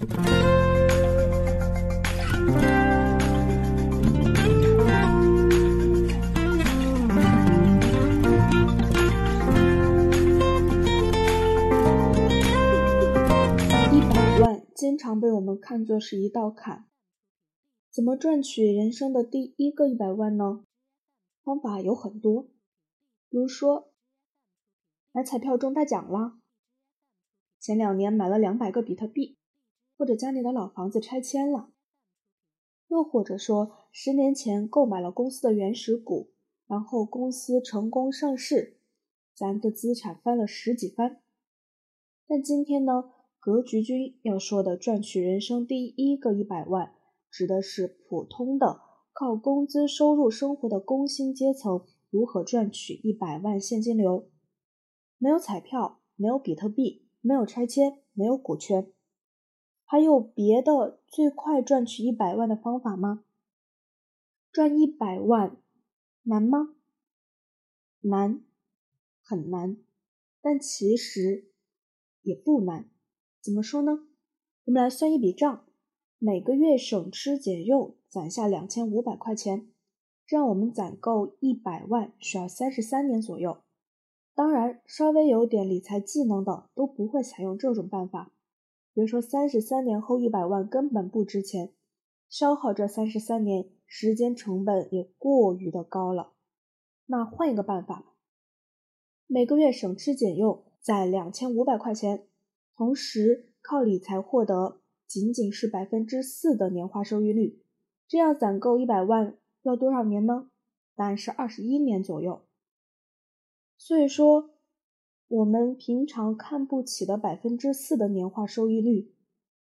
一百万经常被我们看作是一道坎。怎么赚取人生的第一个一百万呢？方法有很多，比如说买彩票中大奖啦，前两年买了两百个比特币，或者家里的老房子拆迁了，又或者说十年前购买了公司的原始股，然后公司成功上市，咱的资产翻了十几番。但今天呢，格局君要说的赚取人生第一个一百万。指的是普通的靠工资收入生活的工薪阶层如何赚取一百万现金流。没有彩票，没有比特币，没有拆迁，没有股权，还有别的最快赚取一百万的方法吗？赚一百万难吗？难，很难，但其实也不难。怎么说呢？我们来算一笔账。每个月省吃俭用攒下两千五百块钱，这样我们攒够一百万需要三十三年左右。当然，稍微有点理财技能的都不会采用这种办法。比如说，三十三年后一百万根本不值钱，消耗这三十三年时间成本也过于的高了。那换一个办法，每个月省吃俭用攒两千五百块钱，同时靠理财获得。仅仅是百分之四的年化收益率，这样攒够一百万要多少年呢？答案是二十一年左右。所以说，我们平常看不起的百分之四的年化收益率，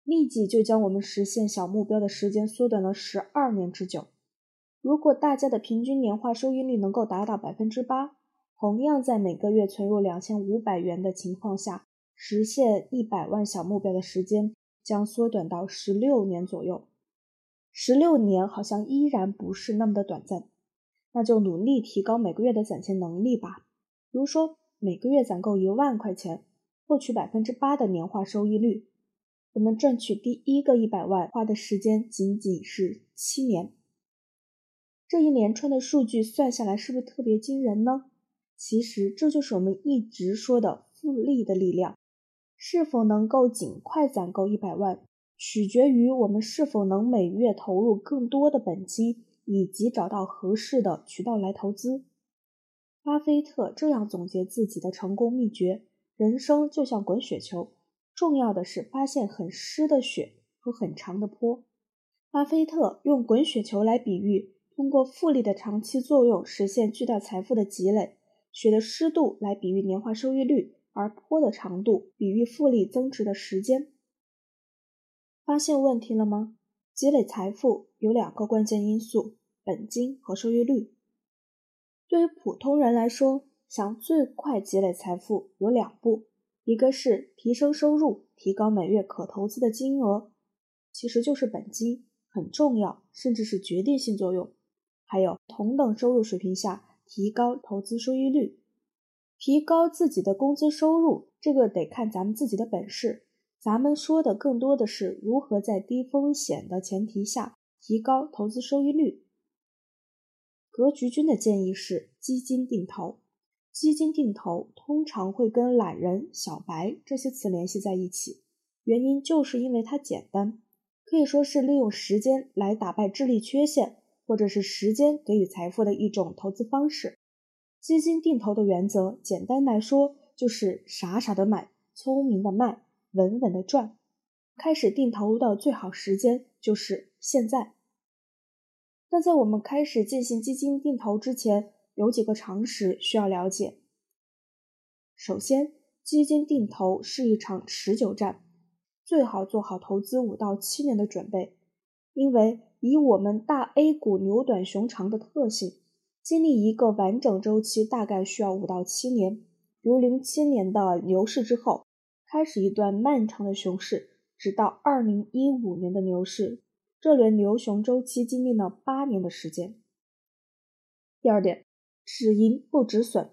立即就将我们实现小目标的时间缩短了十二年之久。如果大家的平均年化收益率能够达到百分之八，同样在每个月存入两千五百元的情况下，实现一百万小目标的时间。将缩短到十六年左右，十六年好像依然不是那么的短暂，那就努力提高每个月的攒钱能力吧。比如说，每个月攒够一万块钱，获取百分之八的年化收益率，我们赚取第一个一百万花的时间仅仅是七年。这一连串的数据算下来，是不是特别惊人呢？其实这就是我们一直说的复利的力量。是否能够尽快攒够一百万，取决于我们是否能每月投入更多的本金，以及找到合适的渠道来投资。巴菲特这样总结自己的成功秘诀：人生就像滚雪球，重要的是发现很湿的雪和很长的坡。巴菲特用滚雪球来比喻通过复利的长期作用实现巨大财富的积累，雪的湿度来比喻年化收益率。而坡的长度比喻复利增值的时间。发现问题了吗？积累财富有两个关键因素：本金和收益率。对于普通人来说，想最快积累财富有两步：一个是提升收入，提高每月可投资的金额，其实就是本金，很重要，甚至是决定性作用；还有同等收入水平下提高投资收益率。提高自己的工资收入，这个得看咱们自己的本事。咱们说的更多的是如何在低风险的前提下提高投资收益率。格局君的建议是基金定投。基金定投通常会跟懒人、小白这些词联系在一起，原因就是因为它简单，可以说是利用时间来打败智力缺陷，或者是时间给予财富的一种投资方式。基金定投的原则，简单来说就是傻傻的买，聪明的卖，稳稳的赚。开始定投的最好时间就是现在。但在我们开始进行基金定投之前，有几个常识需要了解。首先，基金定投是一场持久战，最好做好投资五到七年的准备，因为以我们大 A 股牛短熊长的特性。经历一个完整周期大概需要五到七年，如零七年的牛市之后，开始一段漫长的熊市，直到二零一五年的牛市，这轮牛熊周期经历了八年的时间。第二点，止盈不止损。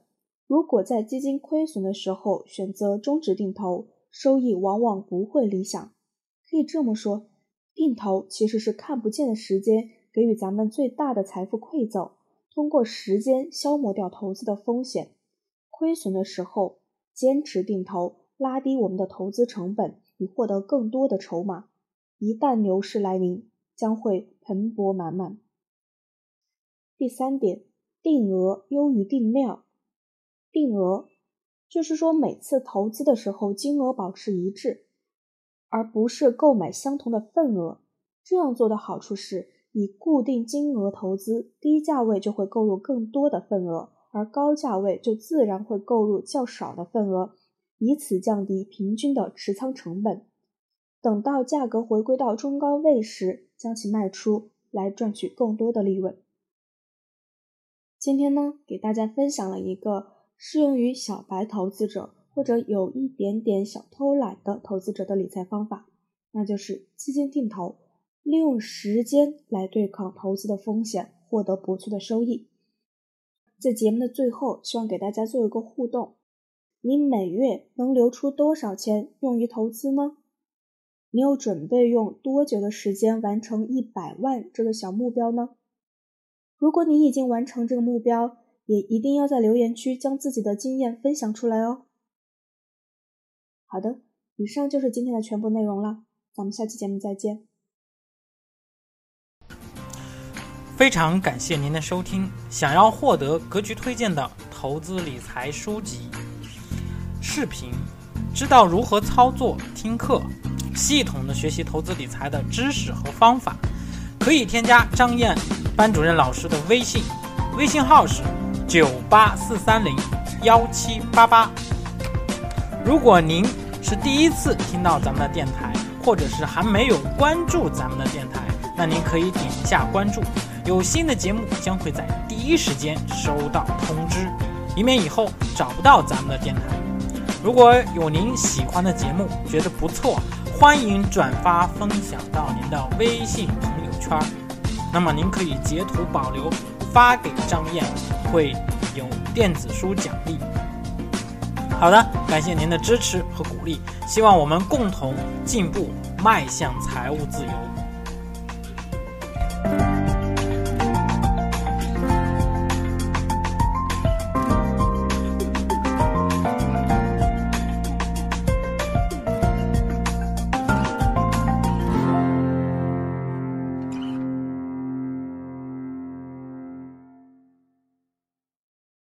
如果在基金亏损的时候选择终止定投，收益往往不会理想。可以这么说，定投其实是看不见的时间给予咱们最大的财富馈赠，通过时间消磨掉投资的风险，亏损的时候坚持定投，拉低我们的投资成本，以获得更多的筹码。一旦牛市来临，将会蓬勃满满。第三点，定额优于定量。定额就是说，每次投资的时候金额保持一致，而不是购买相同的份额。这样做的好处是，以固定金额投资，低价位就会购入更多的份额，而高价位就自然会购入较少的份额，以此降低平均的持仓成本。等到价格回归到中高位时，将其卖出来赚取更多的利润。今天呢，给大家分享了一个适用于小白投资者或者有一点点小偷懒的投资者的理财方法，那就是基金定投，利用时间来对抗投资的风险，获得不错的收益。在节目的最后，希望给大家做一个互动：你每月能留出多少钱用于投资呢？你有准备用多久的时间完成一百万这个小目标呢？如果你已经完成这个目标，也一定要在留言区将自己的经验分享出来哦。好的，以上就是今天的全部内容了，咱们下期节目再见。非常感谢您的收听。想要获得格局推荐的投资理财书籍、视频，知道如何操作、听课，系统的学习投资理财的知识和方法，可以添加张燕。班主任老师的微信，微信号是九八四三零幺七八八。如果您是第一次听到咱们的电台，或者是还没有关注咱们的电台，那您可以点一下关注，有新的节目将会在第一时间收到通知，以免以后找不到咱们的电台。如果有您喜欢的节目，觉得不错，欢迎转发分享到您的微信朋友圈。那么您可以截图保留，发给张燕，会有电子书奖励。好的，感谢您的支持和鼓励，希望我们共同进步，迈向财务自由。